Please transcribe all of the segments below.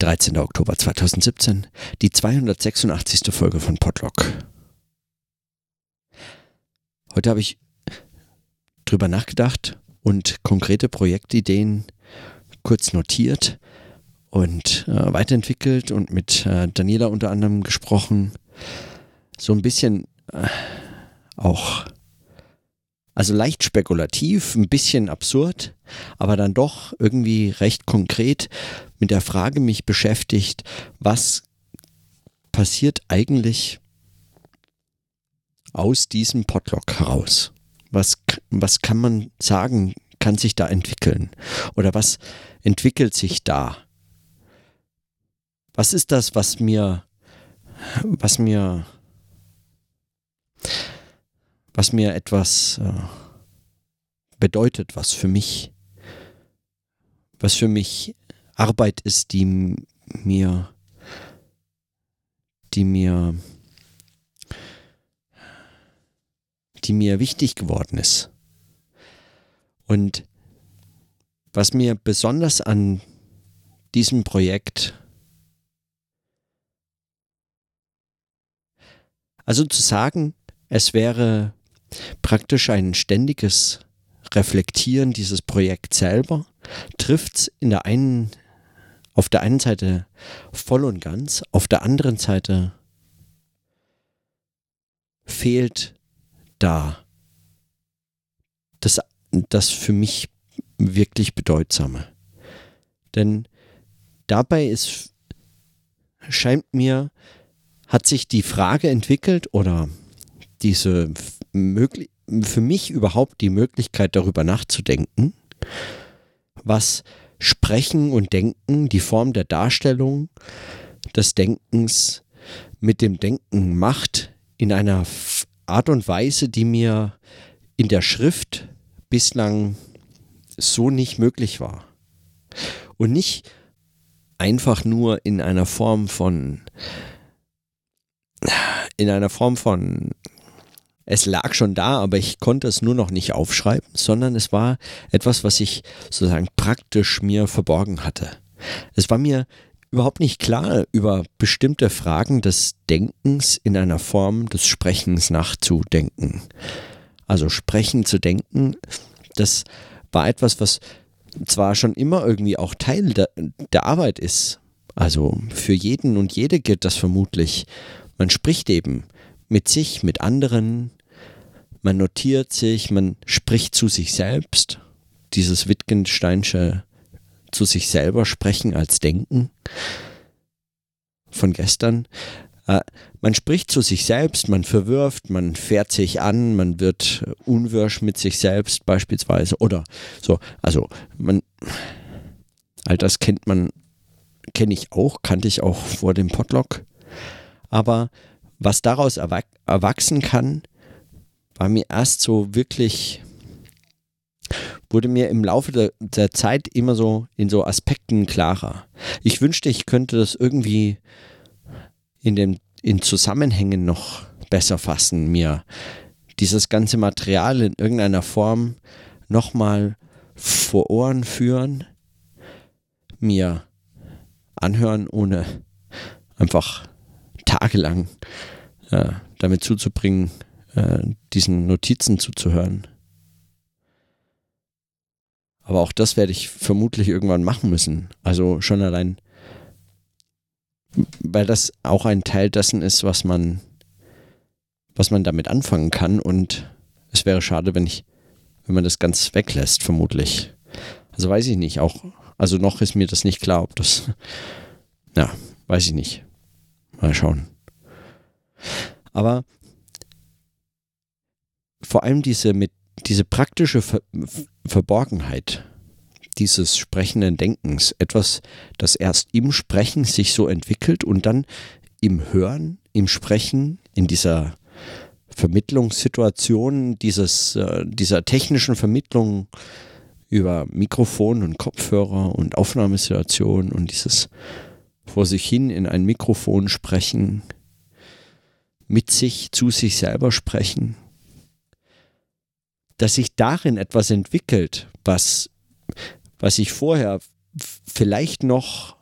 13. Oktober 2017, die 286. Folge von Podlock. Heute habe ich drüber nachgedacht und konkrete Projektideen kurz notiert und äh, weiterentwickelt und mit äh, Daniela unter anderem gesprochen. So ein bisschen äh, auch, also leicht spekulativ, ein bisschen absurd, aber dann doch irgendwie recht konkret mit der Frage mich beschäftigt, was passiert eigentlich aus diesem Podlog heraus? Was, was kann man sagen, kann sich da entwickeln? Oder was entwickelt sich da? Was ist das, was mir, was mir, was mir etwas äh, bedeutet, was für mich, was für mich Arbeit ist, die mir, die mir, die mir wichtig geworden ist. Und was mir besonders an diesem Projekt, also zu sagen, es wäre praktisch ein ständiges Reflektieren dieses Projekts selber, trifft es auf der einen Seite voll und ganz, auf der anderen Seite fehlt da das, das für mich wirklich Bedeutsame. Denn dabei ist, scheint mir, hat sich die Frage entwickelt oder diese möglich, für mich überhaupt die Möglichkeit darüber nachzudenken, was Sprechen und Denken, die Form der Darstellung des Denkens mit dem Denken macht, in einer Art und Weise, die mir in der Schrift bislang so nicht möglich war. Und nicht einfach nur in einer Form von in einer Form von es lag schon da, aber ich konnte es nur noch nicht aufschreiben, sondern es war etwas, was ich sozusagen praktisch mir verborgen hatte. Es war mir überhaupt nicht klar, über bestimmte Fragen des Denkens in einer Form des Sprechens nachzudenken. Also sprechen zu denken, das war etwas, was zwar schon immer irgendwie auch Teil der, der Arbeit ist. Also für jeden und jede gilt das vermutlich. Man spricht eben mit sich, mit anderen, man notiert sich, man spricht zu sich selbst. Dieses Wittgensteinsche zu sich selber sprechen als Denken von gestern. Äh, man spricht zu sich selbst, man verwirft, man fährt sich an, man wird unwirsch mit sich selbst beispielsweise oder so. Also man, all das kennt man, kenne ich auch, kannte ich auch vor dem Podlog. Aber was daraus erwachsen kann, war mir erst so wirklich, wurde mir im Laufe der, der Zeit immer so in so Aspekten klarer. Ich wünschte, ich könnte das irgendwie in den in Zusammenhängen noch besser fassen, mir dieses ganze Material in irgendeiner Form nochmal vor Ohren führen, mir anhören, ohne einfach tagelang äh, damit zuzubringen, äh, diesen Notizen zuzuhören. Aber auch das werde ich vermutlich irgendwann machen müssen. Also schon allein, weil das auch ein Teil dessen ist, was man, was man damit anfangen kann. Und es wäre schade, wenn ich, wenn man das ganz weglässt, vermutlich. Also weiß ich nicht. Auch, also noch ist mir das nicht klar, ob das, ja, weiß ich nicht. Mal schauen. Aber vor allem diese, mit, diese praktische Ver Verborgenheit dieses sprechenden Denkens, etwas, das erst im Sprechen sich so entwickelt und dann im Hören, im Sprechen, in dieser Vermittlungssituation, dieses, äh, dieser technischen Vermittlung über Mikrofon und Kopfhörer und Aufnahmesituation und dieses vor sich hin in ein Mikrofon sprechen, mit sich, zu sich selber sprechen, dass sich darin etwas entwickelt, was, was ich vorher vielleicht noch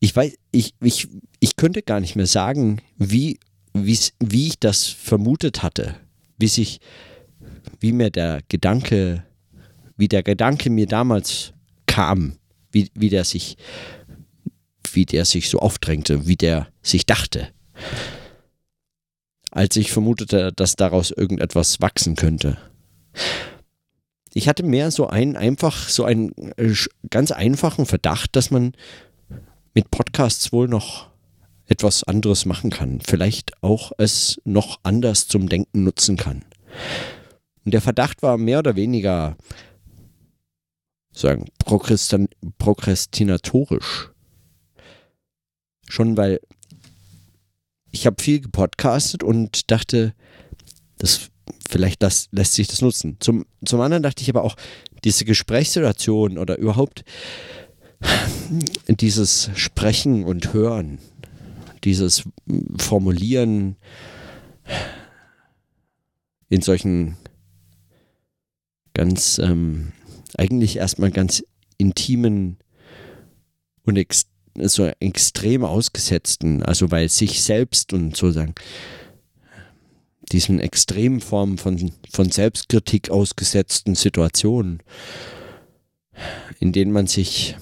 ich weiß, ich, ich, ich könnte gar nicht mehr sagen, wie, wie ich das vermutet hatte, wie sich, wie mir der Gedanke, wie der Gedanke mir damals kam, wie, wie der sich, wie der sich so aufdrängte, wie der sich dachte. Als ich vermutete, dass daraus irgendetwas wachsen könnte. Ich hatte mehr so einen einfach, so einen äh, ganz einfachen Verdacht, dass man mit Podcasts wohl noch etwas anderes machen kann. Vielleicht auch es noch anders zum Denken nutzen kann. Und der Verdacht war mehr oder weniger sagen, prokrastinatorisch. Schon weil ich habe viel gepodcastet und dachte, das vielleicht das, lässt sich das nutzen. Zum, zum anderen dachte ich aber auch, diese Gesprächssituation oder überhaupt dieses Sprechen und Hören, dieses Formulieren in solchen ganz, ähm, eigentlich erstmal ganz intimen und ex so extrem ausgesetzten, also weil sich selbst und sozusagen diesen extremen Formen von, von Selbstkritik ausgesetzten Situationen, in denen man sich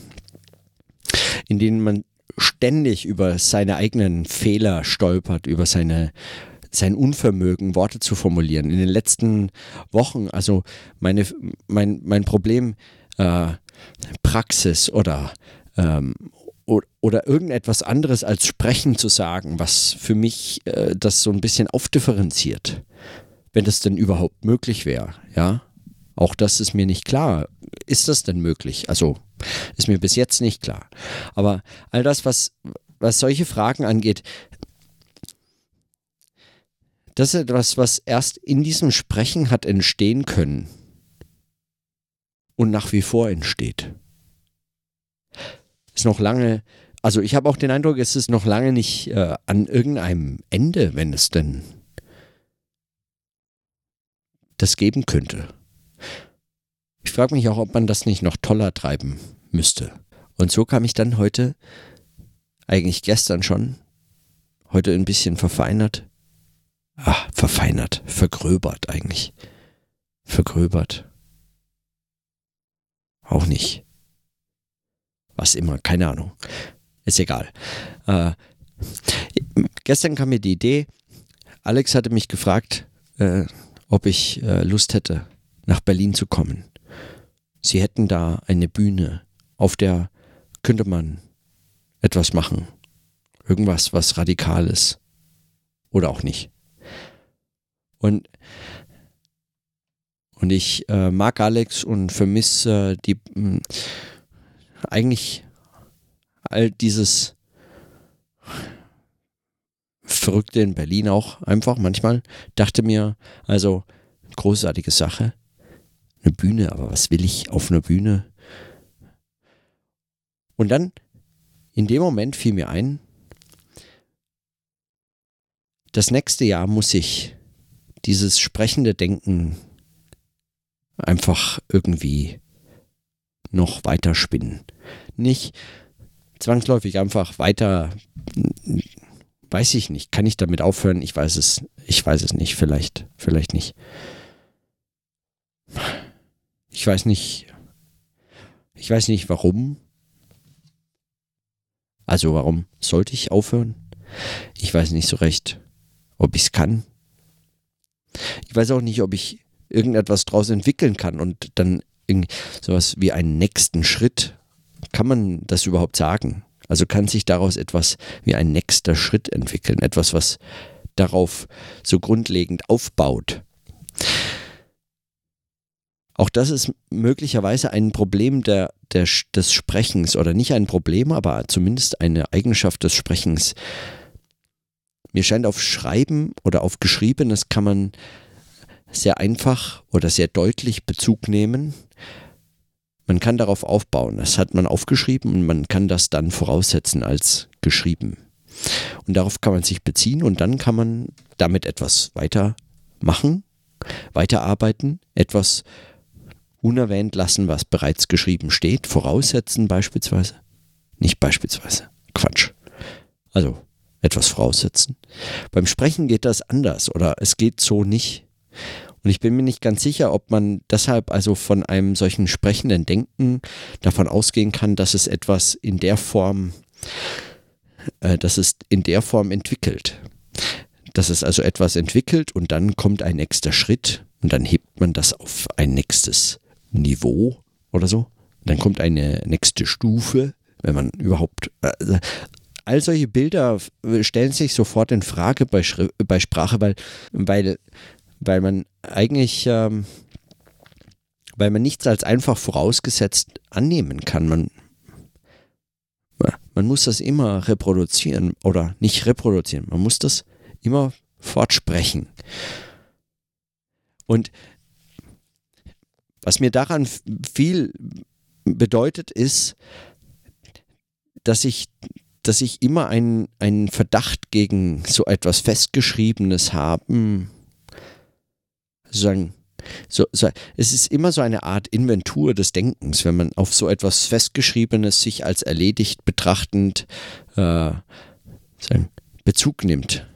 in denen man ständig über seine eigenen Fehler stolpert, über seine sein Unvermögen, Worte zu formulieren. In den letzten Wochen, also meine, mein, mein Problem, äh, Praxis oder, ähm, oder, irgendetwas anderes als Sprechen zu sagen, was für mich äh, das so ein bisschen aufdifferenziert, wenn das denn überhaupt möglich wäre, ja. Auch das ist mir nicht klar. Ist das denn möglich? Also ist mir bis jetzt nicht klar. Aber all das, was, was solche Fragen angeht, das ist etwas, was erst in diesem Sprechen hat entstehen können und nach wie vor entsteht. Ist noch lange, also ich habe auch den Eindruck, es ist noch lange nicht äh, an irgendeinem Ende, wenn es denn das geben könnte. Ich frage mich auch, ob man das nicht noch toller treiben müsste. Und so kam ich dann heute, eigentlich gestern schon, heute ein bisschen verfeinert. Ah, verfeinert, vergröbert eigentlich. Vergröbert. Auch nicht. Was immer, keine Ahnung. Ist egal. Äh, gestern kam mir die Idee, Alex hatte mich gefragt, äh, ob ich äh, Lust hätte, nach Berlin zu kommen. Sie hätten da eine Bühne, auf der könnte man etwas machen. Irgendwas, was radikal ist. Oder auch nicht. Und, und ich äh, mag Alex und vermisse äh, die hm, eigentlich all dieses Verrückte in Berlin auch einfach manchmal. Dachte mir, also großartige Sache eine Bühne, aber was will ich auf einer Bühne? Und dann, in dem Moment fiel mir ein, das nächste Jahr muss ich dieses sprechende Denken einfach irgendwie noch weiter spinnen. Nicht zwangsläufig einfach weiter, weiß ich nicht, kann ich damit aufhören? Ich weiß es, ich weiß es nicht, vielleicht, vielleicht nicht. Ich weiß nicht, ich weiß nicht warum. Also warum sollte ich aufhören? Ich weiß nicht so recht, ob ich es kann. Ich weiß auch nicht, ob ich irgendetwas draus entwickeln kann und dann sowas wie einen nächsten Schritt. Kann man das überhaupt sagen? Also kann sich daraus etwas wie ein nächster Schritt entwickeln, etwas, was darauf so grundlegend aufbaut. Auch das ist möglicherweise ein Problem der, der, des Sprechens oder nicht ein Problem, aber zumindest eine Eigenschaft des Sprechens. Mir scheint auf Schreiben oder auf Geschriebenes kann man sehr einfach oder sehr deutlich Bezug nehmen. Man kann darauf aufbauen. Das hat man aufgeschrieben und man kann das dann voraussetzen als geschrieben. Und darauf kann man sich beziehen und dann kann man damit etwas weiter machen, weiterarbeiten, etwas unerwähnt lassen, was bereits geschrieben steht, voraussetzen beispielsweise. Nicht beispielsweise. Quatsch. Also etwas voraussetzen. Beim Sprechen geht das anders oder es geht so nicht. Und ich bin mir nicht ganz sicher, ob man deshalb also von einem solchen sprechenden Denken davon ausgehen kann, dass es etwas in der Form, äh, dass es in der Form entwickelt. Dass es also etwas entwickelt und dann kommt ein nächster Schritt und dann hebt man das auf ein nächstes Niveau oder so. Dann kommt eine nächste Stufe, wenn man überhaupt. Äh, all solche Bilder stellen sich sofort in Frage bei, Schri bei Sprache, weil, weil, weil man eigentlich, ähm, weil man nichts als einfach vorausgesetzt annehmen kann. Man, man muss das immer reproduzieren oder nicht reproduzieren. Man muss das immer fortsprechen. Und was mir daran viel bedeutet, ist, dass ich, dass ich immer einen, einen Verdacht gegen so etwas Festgeschriebenes haben, sozusagen, so, so, es ist immer so eine Art Inventur des Denkens, wenn man auf so etwas Festgeschriebenes sich als erledigt betrachtend äh, Bezug nimmt.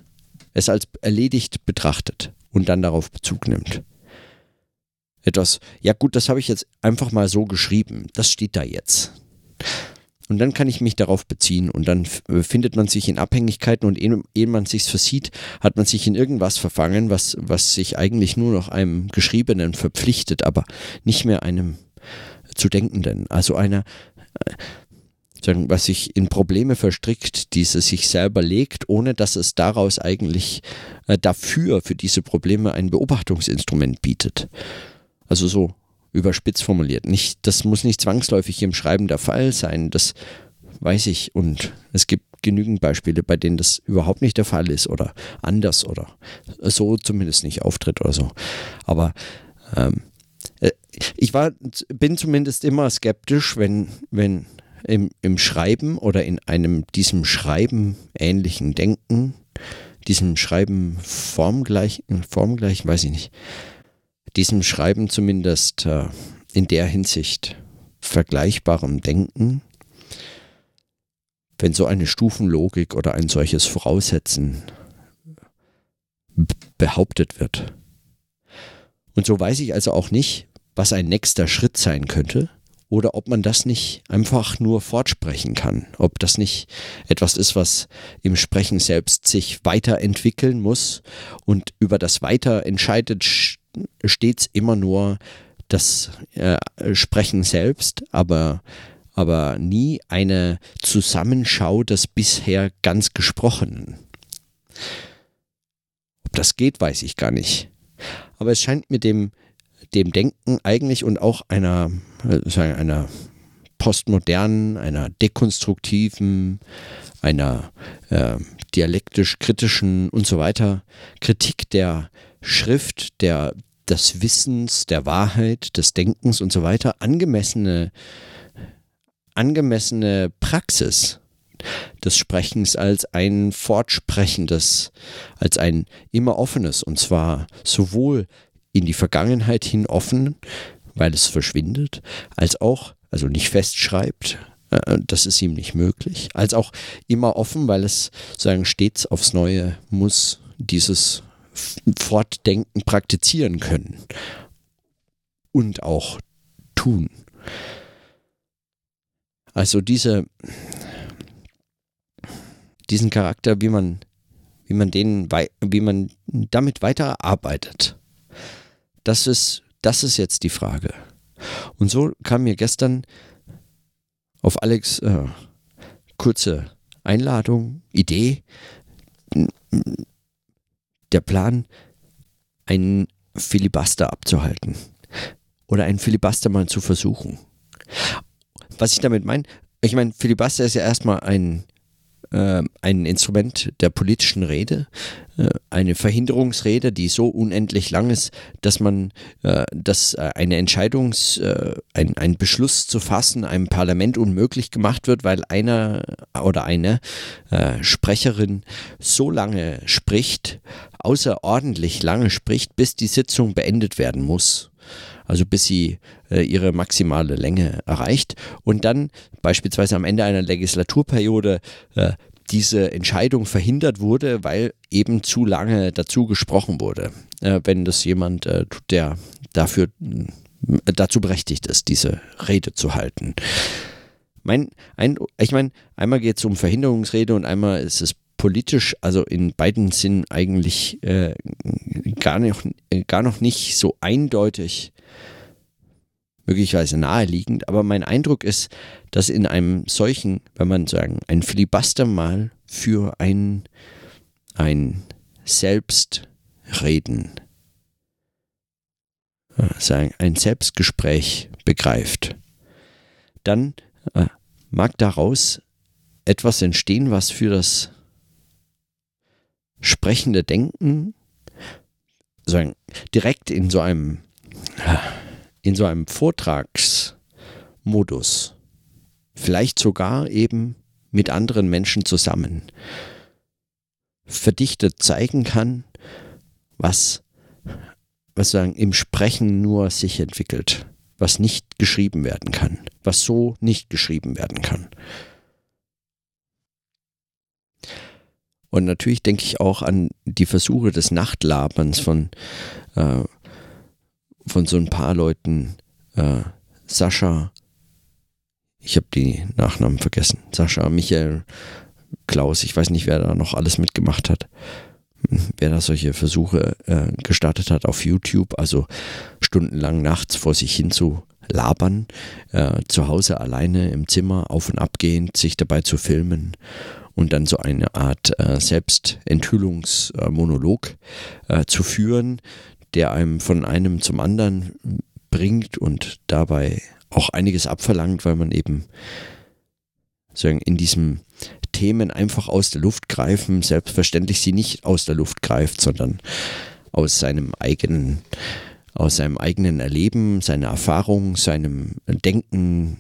Es als erledigt betrachtet und dann darauf Bezug nimmt. Etwas, ja gut, das habe ich jetzt einfach mal so geschrieben. Das steht da jetzt. Und dann kann ich mich darauf beziehen und dann äh, findet man sich in Abhängigkeiten und ehe, man sich versieht, hat man sich in irgendwas verfangen, was, was sich eigentlich nur noch einem Geschriebenen verpflichtet, aber nicht mehr einem zu Denkenden. Also einer, äh, was sich in Probleme verstrickt, die es sich selber legt, ohne dass es daraus eigentlich äh, dafür, für diese Probleme ein Beobachtungsinstrument bietet. Also so überspitzt formuliert. Nicht, das muss nicht zwangsläufig im Schreiben der Fall sein, das weiß ich. Und es gibt genügend Beispiele, bei denen das überhaupt nicht der Fall ist oder anders oder so zumindest nicht auftritt oder so. Aber ähm, äh, ich war, bin zumindest immer skeptisch, wenn, wenn im, im Schreiben oder in einem diesem Schreiben ähnlichen Denken, diesem Schreiben formgleich, formgleich, weiß ich nicht, diesem Schreiben zumindest äh, in der Hinsicht vergleichbarem Denken, wenn so eine Stufenlogik oder ein solches Voraussetzen behauptet wird. Und so weiß ich also auch nicht, was ein nächster Schritt sein könnte oder ob man das nicht einfach nur fortsprechen kann, ob das nicht etwas ist, was im Sprechen selbst sich weiterentwickeln muss und über das Weiter entscheidet stets immer nur das äh, Sprechen selbst, aber, aber nie eine Zusammenschau des bisher ganz Gesprochenen. Ob das geht, weiß ich gar nicht. Aber es scheint mit dem, dem Denken eigentlich und auch einer, äh, einer postmodernen, einer dekonstruktiven, einer äh, dialektisch-kritischen und so weiter Kritik der Schrift, der, des Wissens, der Wahrheit, des Denkens und so weiter angemessene, angemessene Praxis des Sprechens als ein fortsprechendes, als ein immer offenes und zwar sowohl in die Vergangenheit hin offen, weil es verschwindet, als auch, also nicht festschreibt, äh, das ist ihm nicht möglich, als auch immer offen, weil es sagen stets aufs Neue muss dieses Fortdenken praktizieren können und auch tun. Also diese, diesen Charakter, wie man, wie man den, wie man damit weiterarbeitet, das ist, das ist jetzt die Frage. Und so kam mir gestern auf Alex äh, kurze Einladung, Idee, der Plan, einen Filibuster abzuhalten oder einen Filibuster mal zu versuchen. Was ich damit meine, ich meine, Filibuster ist ja erstmal ein, äh, ein Instrument der politischen Rede, äh, eine Verhinderungsrede, die so unendlich lang ist, dass man, äh, dass eine Entscheidungs, ein, ein Beschluss zu fassen einem Parlament unmöglich gemacht wird, weil einer oder eine Sprecherin so lange spricht, außerordentlich lange spricht, bis die Sitzung beendet werden muss. Also bis sie äh, ihre maximale Länge erreicht und dann beispielsweise am Ende einer Legislaturperiode äh, diese Entscheidung verhindert wurde, weil eben zu lange dazu gesprochen wurde. Äh, wenn das jemand äh, tut, der dafür äh, dazu berechtigt ist, diese Rede zu halten. Mein Eindruck, ich meine, einmal geht es um Verhinderungsrede und einmal ist es politisch, also in beiden Sinnen eigentlich äh, gar, noch, gar noch nicht so eindeutig, möglicherweise naheliegend, aber mein Eindruck ist, dass in einem solchen, wenn man sagen, ein Filibuster mal für ein, ein Selbstreden, äh, ein Selbstgespräch begreift, dann äh, mag daraus etwas entstehen, was für das sprechende Denken sagen, direkt in so einem in so einem Vortragsmodus, vielleicht sogar eben mit anderen Menschen zusammen, verdichtet zeigen kann, was, was sagen, im Sprechen nur sich entwickelt, was nicht geschrieben werden kann, was so nicht geschrieben werden kann. Und natürlich denke ich auch an die Versuche des Nachtlaberns von, äh, von so ein paar Leuten. Äh, Sascha, ich habe die Nachnamen vergessen. Sascha, Michael, Klaus, ich weiß nicht, wer da noch alles mitgemacht hat. Wer da solche Versuche äh, gestartet hat auf YouTube, also stundenlang nachts vor sich hin zu labern, äh, zu Hause alleine im Zimmer auf und ab gehend, sich dabei zu filmen und dann so eine Art äh, Selbstenthüllungsmonolog äh, zu führen, der einem von einem zum anderen bringt und dabei auch einiges abverlangt, weil man eben sagen, in diesem Themen einfach aus der Luft greifen, selbstverständlich sie nicht aus der Luft greift, sondern aus seinem eigenen aus seinem eigenen Erleben, seiner Erfahrung, seinem Denken,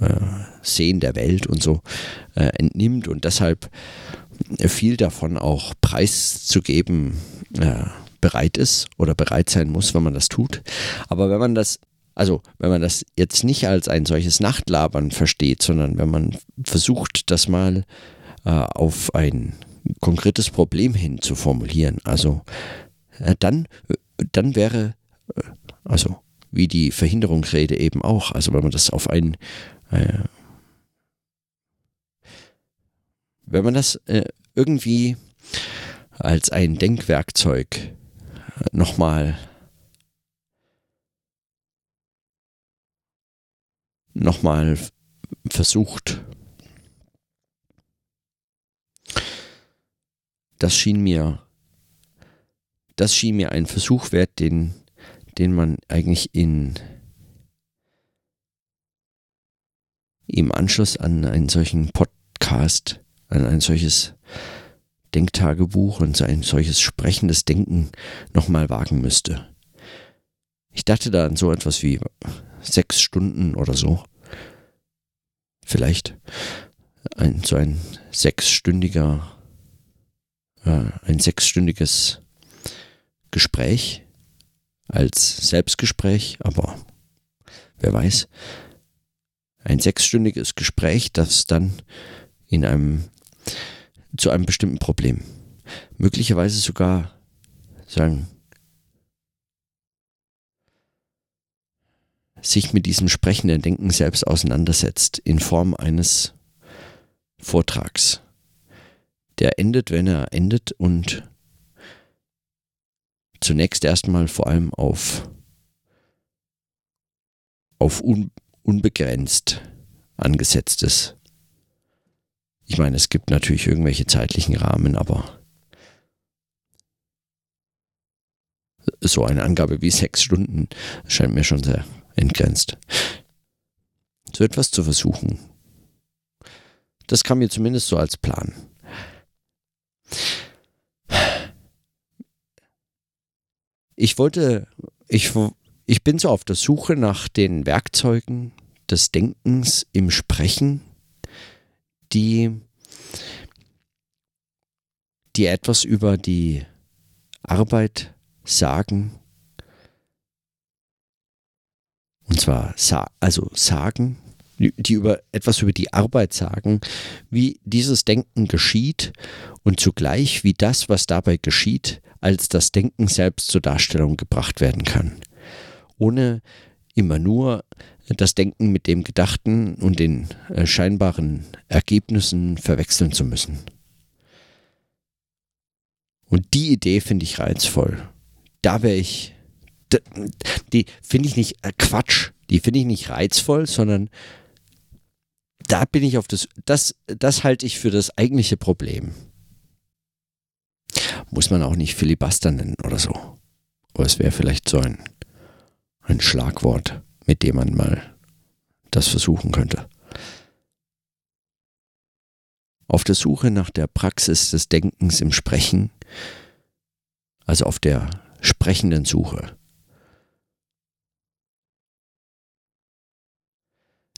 äh, Sehen der Welt und so äh, entnimmt. Und deshalb viel davon auch preiszugeben äh, bereit ist oder bereit sein muss, wenn man das tut. Aber wenn man das also, wenn man das jetzt nicht als ein solches Nachtlabern versteht, sondern wenn man versucht, das mal äh, auf ein konkretes Problem hin zu formulieren, also äh, dann, dann wäre, äh, also wie die Verhinderungsrede eben auch, also wenn man das auf ein äh, wenn man das äh, irgendwie als ein Denkwerkzeug äh, nochmal nochmal versucht. Das schien mir, das schien mir ein Versuch wert, den, den man eigentlich in im Anschluss an einen solchen Podcast, an ein solches Denktagebuch und ein solches sprechendes Denken nochmal wagen müsste. Ich dachte da an so etwas wie sechs Stunden oder so. Vielleicht ein, so ein sechsstündiger, äh, ein sechsstündiges Gespräch als Selbstgespräch, aber wer weiß, ein sechsstündiges Gespräch, das dann in einem zu einem bestimmten Problem, möglicherweise sogar sagen, sich mit diesem sprechenden Denken selbst auseinandersetzt in Form eines Vortrags. Der endet, wenn er endet und zunächst erstmal vor allem auf, auf un, unbegrenzt angesetzt ist. Ich meine, es gibt natürlich irgendwelche zeitlichen Rahmen, aber so eine Angabe wie sechs Stunden scheint mir schon sehr entgrenzt. So etwas zu versuchen. Das kam mir zumindest so als Plan. Ich wollte, ich, ich bin so auf der Suche nach den Werkzeugen des Denkens im Sprechen, die, die etwas über die Arbeit sagen, Und zwar also sagen, die über etwas über die Arbeit sagen, wie dieses Denken geschieht und zugleich wie das, was dabei geschieht, als das Denken selbst zur Darstellung gebracht werden kann. Ohne immer nur das Denken mit dem Gedachten und den äh, scheinbaren Ergebnissen verwechseln zu müssen. Und die Idee finde ich reizvoll. Da wäre ich, die finde ich nicht äh, Quatsch, die finde ich nicht reizvoll, sondern da bin ich auf das, das, das halte ich für das eigentliche Problem. Muss man auch nicht Filibuster nennen oder so. Aber es wäre vielleicht so ein, ein Schlagwort, mit dem man mal das versuchen könnte. Auf der Suche nach der Praxis des Denkens im Sprechen, also auf der sprechenden Suche,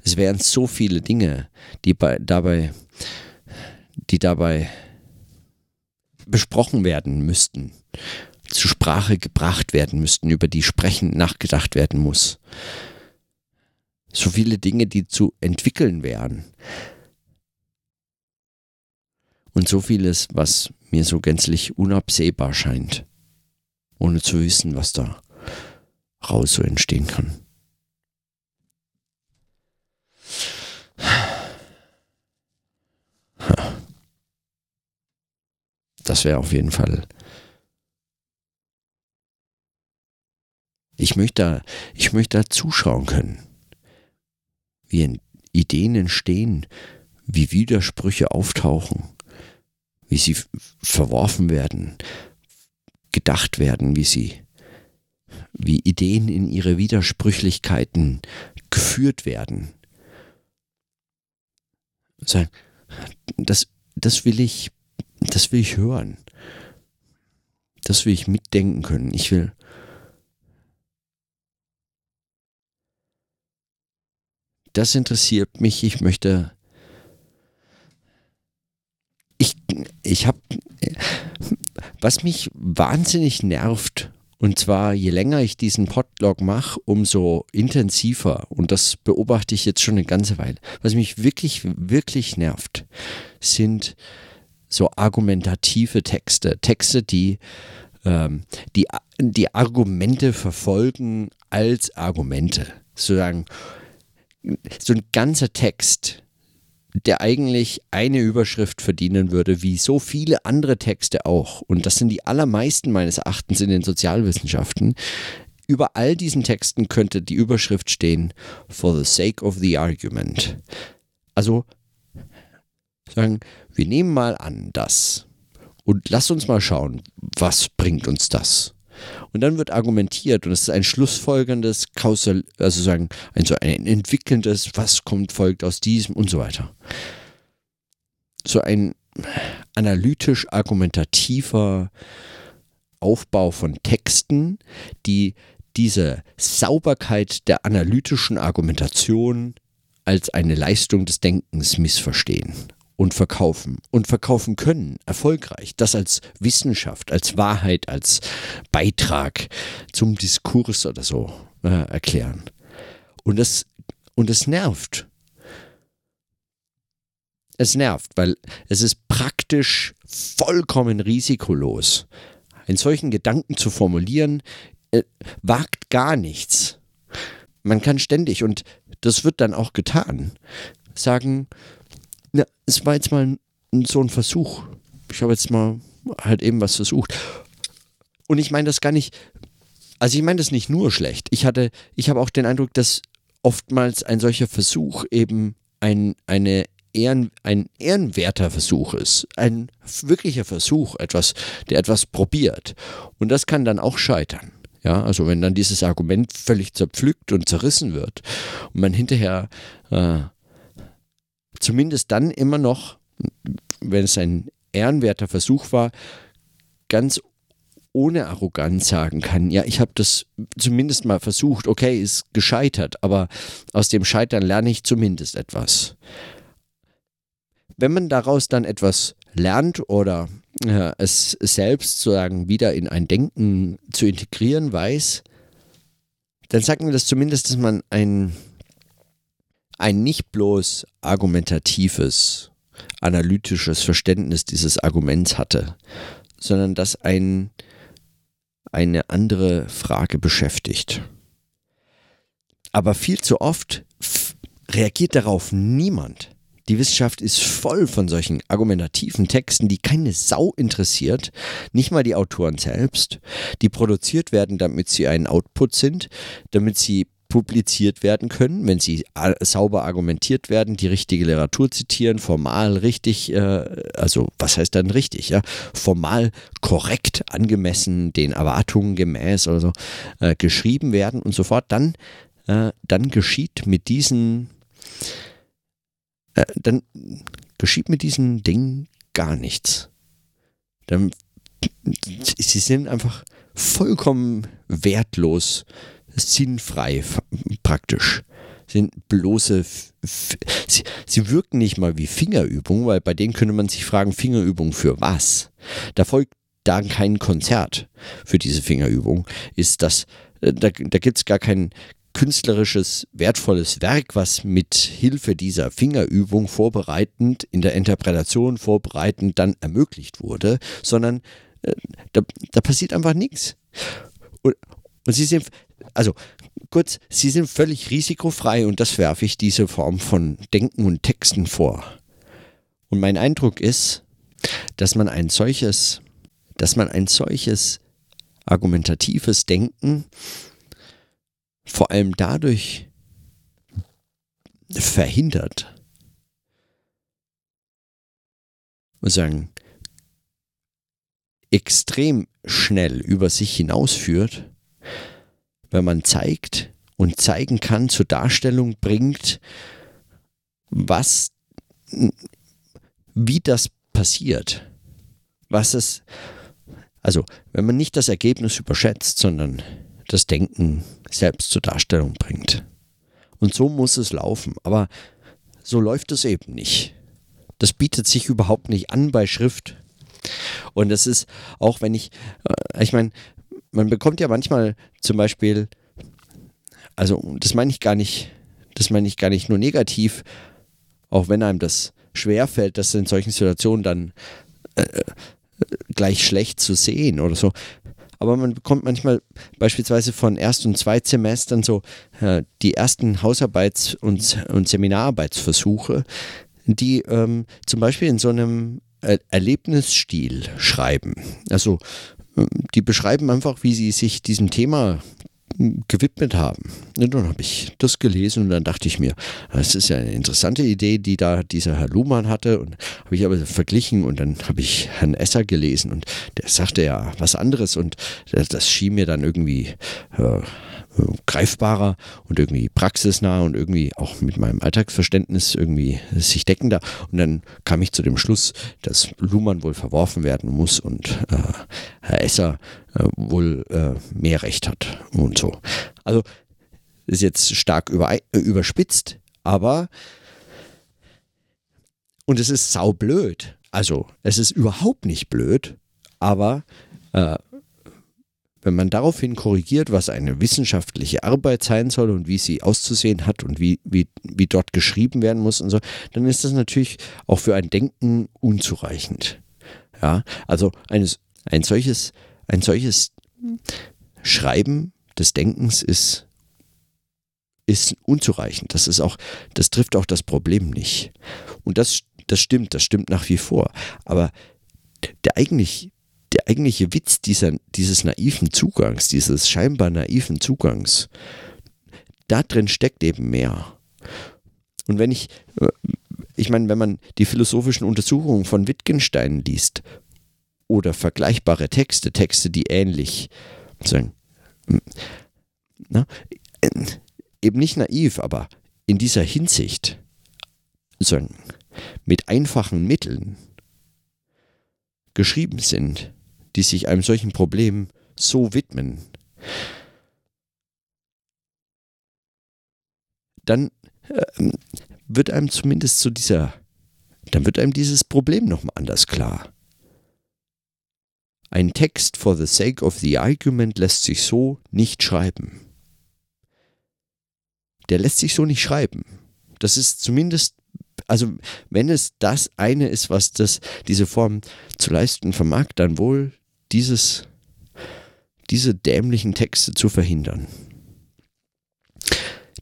Es wären so viele Dinge, die bei, dabei, die dabei besprochen werden müssten, zur Sprache gebracht werden müssten, über die sprechend nachgedacht werden muss. So viele Dinge, die zu entwickeln wären. Und so vieles, was mir so gänzlich unabsehbar scheint, ohne zu wissen, was da raus so entstehen kann. Das wäre auf jeden Fall. Ich möchte, da, ich möchte da zuschauen können, wie Ideen entstehen, wie Widersprüche auftauchen, wie sie verworfen werden, gedacht werden, wie sie, wie Ideen in ihre Widersprüchlichkeiten geführt werden. Das, das will ich das will ich hören. Das will ich mitdenken können. Ich will. Das interessiert mich. Ich möchte. Ich, ich habe. Was mich wahnsinnig nervt, und zwar je länger ich diesen Podlog mache, umso intensiver, und das beobachte ich jetzt schon eine ganze Weile, was mich wirklich, wirklich nervt, sind so argumentative Texte, Texte, die, ähm, die, die Argumente verfolgen als Argumente. Sozusagen so ein ganzer Text, der eigentlich eine Überschrift verdienen würde, wie so viele andere Texte auch. Und das sind die allermeisten meines Erachtens in den Sozialwissenschaften. Über all diesen Texten könnte die Überschrift stehen, for the sake of the argument. Also sagen, wir nehmen mal an das und lass uns mal schauen, was bringt uns das? Und dann wird argumentiert und es ist ein schlussfolgerndes, kausal, also sagen, ein, so ein entwickelndes, was kommt, folgt aus diesem und so weiter. So ein analytisch-argumentativer Aufbau von Texten, die diese Sauberkeit der analytischen Argumentation als eine Leistung des Denkens missverstehen und verkaufen und verkaufen können, erfolgreich. Das als Wissenschaft, als Wahrheit, als Beitrag zum Diskurs oder so äh, erklären. Und das, und das nervt. Es nervt, weil es ist praktisch vollkommen risikolos. Einen solchen Gedanken zu formulieren, äh, wagt gar nichts. Man kann ständig, und das wird dann auch getan, sagen, ja, es war jetzt mal so ein Versuch. Ich habe jetzt mal halt eben was versucht. Und ich meine das gar nicht, also ich meine das nicht nur schlecht. Ich hatte, ich habe auch den Eindruck, dass oftmals ein solcher Versuch eben ein, eine Ehren, ein ehrenwerter Versuch ist. Ein wirklicher Versuch, etwas, der etwas probiert. Und das kann dann auch scheitern. Ja, also wenn dann dieses Argument völlig zerpflückt und zerrissen wird und man hinterher äh, zumindest dann immer noch, wenn es ein ehrenwerter Versuch war, ganz ohne Arroganz sagen kann, ja, ich habe das zumindest mal versucht, okay, ist gescheitert, aber aus dem Scheitern lerne ich zumindest etwas. Wenn man daraus dann etwas lernt oder äh, es selbst sozusagen wieder in ein Denken zu integrieren weiß, dann sagt mir das zumindest, dass man ein, ein nicht bloß argumentatives, analytisches Verständnis dieses Arguments hatte, sondern dass ein, eine andere Frage beschäftigt. Aber viel zu oft reagiert darauf niemand. Die Wissenschaft ist voll von solchen argumentativen Texten, die keine Sau interessiert, nicht mal die Autoren selbst, die produziert werden, damit sie ein Output sind, damit sie publiziert werden können, wenn sie sauber argumentiert werden, die richtige Literatur zitieren, formal richtig, äh, also was heißt dann richtig, ja, formal korrekt, angemessen, den Erwartungen gemäß oder so, äh, geschrieben werden und so fort, dann, äh, dann geschieht mit diesen äh, dann geschieht mit diesen Dingen gar nichts. Dann, sie sind einfach vollkommen wertlos, sinnfrei praktisch. Sind bloße, sie, sie wirken nicht mal wie Fingerübungen, weil bei denen könnte man sich fragen, Fingerübung für was? Da folgt dann kein Konzert für diese Fingerübung. Ist das, äh, da, da gibt es gar kein, künstlerisches, wertvolles Werk, was mit Hilfe dieser Fingerübung vorbereitend, in der Interpretation vorbereitend dann ermöglicht wurde, sondern äh, da, da, passiert einfach nichts. Und, und sie sind, also kurz, sie sind völlig risikofrei und das werfe ich diese Form von Denken und Texten vor. Und mein Eindruck ist, dass man ein solches, dass man ein solches argumentatives Denken vor allem dadurch verhindert, muss sagen, extrem schnell über sich hinausführt, wenn man zeigt und zeigen kann, zur Darstellung bringt, was, wie das passiert. Was es, also, wenn man nicht das Ergebnis überschätzt, sondern das Denken selbst zur Darstellung bringt. Und so muss es laufen. Aber so läuft es eben nicht. Das bietet sich überhaupt nicht an bei Schrift. Und das ist auch, wenn ich, äh, ich meine, man bekommt ja manchmal zum Beispiel, also das meine ich gar nicht, das meine ich gar nicht nur negativ, auch wenn einem das schwerfällt, das in solchen Situationen dann äh, äh gleich schlecht zu sehen oder so aber man bekommt manchmal beispielsweise von Erst- und Zweitsemestern so äh, die ersten Hausarbeits- und, und Seminararbeitsversuche, die ähm, zum Beispiel in so einem er Erlebnisstil schreiben. Also die beschreiben einfach, wie sie sich diesem Thema gewidmet haben. Und dann habe ich das gelesen und dann dachte ich mir, das ist ja eine interessante Idee, die da dieser Herr Luhmann hatte und habe ich aber verglichen und dann habe ich Herrn Esser gelesen und der sagte ja was anderes und das schien mir dann irgendwie äh, greifbarer und irgendwie praxisnah und irgendwie auch mit meinem Alltagsverständnis irgendwie sich deckender. Und dann kam ich zu dem Schluss, dass Luhmann wohl verworfen werden muss und äh, Herr Esser äh, wohl äh, mehr Recht hat und so. Also ist jetzt stark über, äh, überspitzt, aber und es ist saublöd. Also es ist überhaupt nicht blöd, aber äh, wenn man daraufhin korrigiert, was eine wissenschaftliche Arbeit sein soll und wie sie auszusehen hat und wie, wie, wie dort geschrieben werden muss und so, dann ist das natürlich auch für ein Denken unzureichend. Ja, also ein, ein solches, ein solches Schreiben des Denkens ist, ist unzureichend. Das ist auch, das trifft auch das Problem nicht. Und das, das stimmt, das stimmt nach wie vor. Aber der eigentlich der eigentliche Witz dieser, dieses naiven Zugangs, dieses scheinbar naiven Zugangs, da drin steckt eben mehr. Und wenn ich, äh, ich meine, wenn man die philosophischen Untersuchungen von Wittgenstein liest oder vergleichbare Texte, Texte, die ähnlich sagen, na, eben nicht naiv, aber in dieser Hinsicht sagen, mit einfachen Mitteln geschrieben sind, die sich einem solchen Problem so widmen, dann äh, wird einem zumindest zu dieser, dann wird einem dieses Problem nochmal anders klar. Ein Text for the sake of the argument lässt sich so nicht schreiben. der lässt sich so nicht schreiben. Das ist zumindest, also wenn es das eine ist, was das, diese Form zu leisten vermag, dann wohl dieses, diese dämlichen Texte zu verhindern.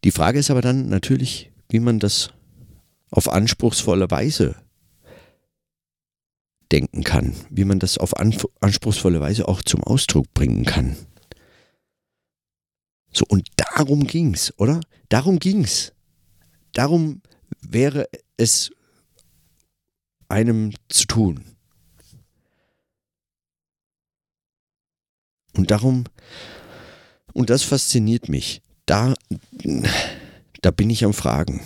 Die Frage ist aber dann natürlich, wie man das auf anspruchsvolle Weise denken kann, wie man das auf anspruchsvolle Weise auch zum Ausdruck bringen kann. So, und darum ging's, oder? Darum ging's. Darum wäre es einem zu tun. Und darum, und das fasziniert mich. Da, da bin ich am Fragen.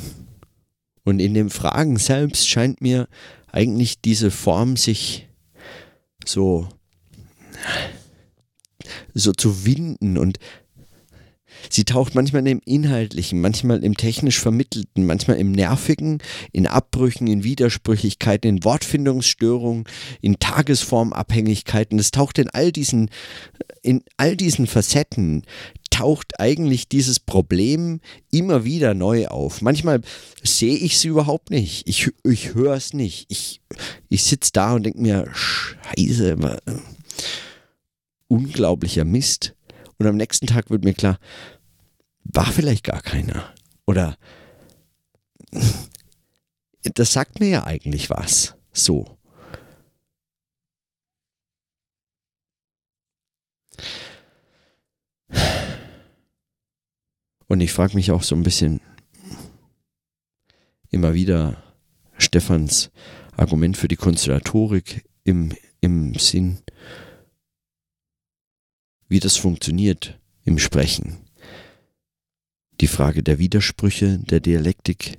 Und in dem Fragen selbst scheint mir eigentlich diese Form sich so, so zu winden und Sie taucht manchmal im Inhaltlichen, manchmal im technisch Vermittelten, manchmal im Nervigen, in Abbrüchen, in Widersprüchlichkeiten, in Wortfindungsstörungen, in Tagesformabhängigkeiten. Es taucht in all diesen, in all diesen Facetten taucht eigentlich dieses Problem immer wieder neu auf. Manchmal sehe ich es überhaupt nicht. Ich, ich höre es nicht. Ich, ich sitze da und denke mir, scheiße, unglaublicher Mist. Und am nächsten Tag wird mir klar, war vielleicht gar keiner. Oder das sagt mir ja eigentlich was. So. Und ich frage mich auch so ein bisschen immer wieder Stefans Argument für die Konstellatorik im, im Sinn, wie das funktioniert im Sprechen. Die Frage der Widersprüche, der Dialektik,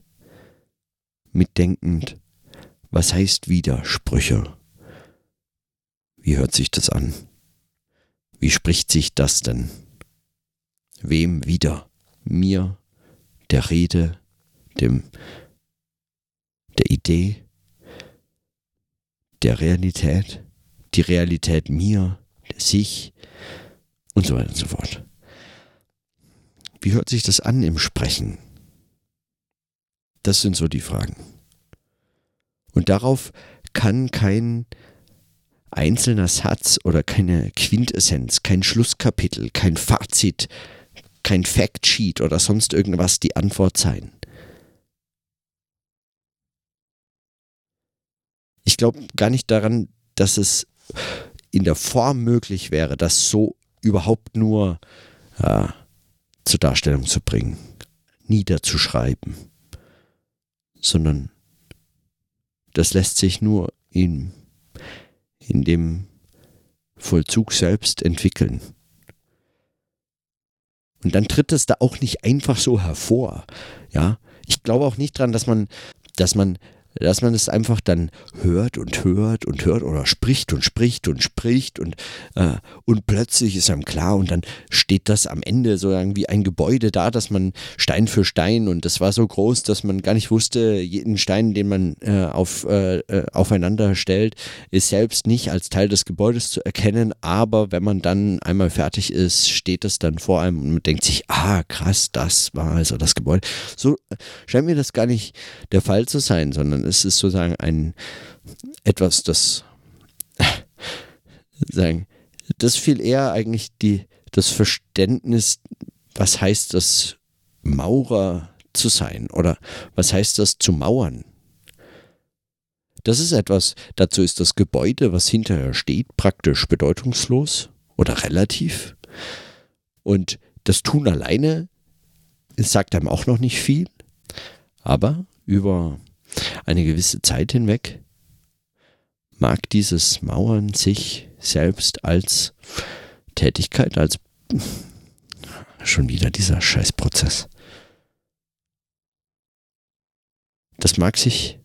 mitdenkend, was heißt Widersprüche? Wie hört sich das an? Wie spricht sich das denn? Wem wieder? Mir, der Rede, dem, der Idee, der Realität, die Realität mir, sich, und so weiter und so fort. Wie hört sich das an im Sprechen? Das sind so die Fragen. Und darauf kann kein einzelner Satz oder keine Quintessenz, kein Schlusskapitel, kein Fazit, kein Factsheet oder sonst irgendwas die Antwort sein. Ich glaube gar nicht daran, dass es in der Form möglich wäre, das so überhaupt nur äh, zur Darstellung zu bringen, niederzuschreiben, sondern das lässt sich nur in, in dem Vollzug selbst entwickeln. Und dann tritt es da auch nicht einfach so hervor. Ja, ich glaube auch nicht dran, dass man, dass man dass man es einfach dann hört und hört und hört oder spricht und spricht und spricht und, äh, und plötzlich ist einem klar und dann steht das am Ende so irgendwie ein Gebäude da, dass man Stein für Stein und das war so groß, dass man gar nicht wusste, jeden Stein, den man äh, auf, äh, äh aufeinander stellt, ist selbst nicht als Teil des Gebäudes zu erkennen, aber wenn man dann einmal fertig ist, steht das dann vor einem und man denkt sich, ah krass, das war also das Gebäude. So scheint mir das gar nicht der Fall zu sein, sondern sondern es ist sozusagen ein etwas, das sagen, das viel eher eigentlich die, das Verständnis, was heißt das Maurer zu sein oder was heißt das zu mauern. Das ist etwas, dazu ist das Gebäude, was hinterher steht, praktisch bedeutungslos oder relativ. Und das Tun alleine sagt einem auch noch nicht viel, aber über eine gewisse Zeit hinweg mag dieses Mauern sich selbst als Tätigkeit, als schon wieder dieser Scheißprozess. Das mag sich,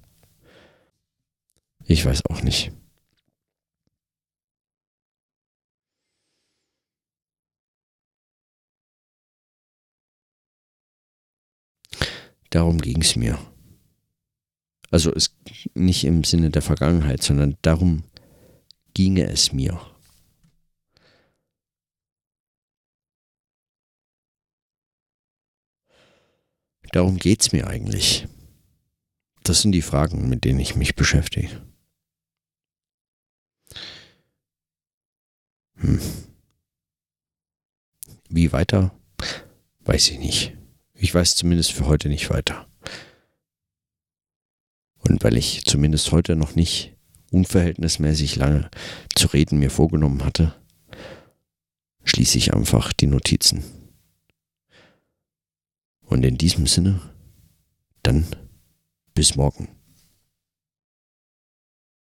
ich weiß auch nicht. Darum ging es mir. Also es nicht im Sinne der Vergangenheit, sondern darum ginge es mir. darum geht es mir eigentlich. Das sind die Fragen, mit denen ich mich beschäftige. Hm. Wie weiter? Weiß ich nicht. Ich weiß zumindest für heute nicht weiter. Und weil ich zumindest heute noch nicht unverhältnismäßig lange zu reden mir vorgenommen hatte, schließe ich einfach die Notizen. Und in diesem Sinne, dann bis morgen.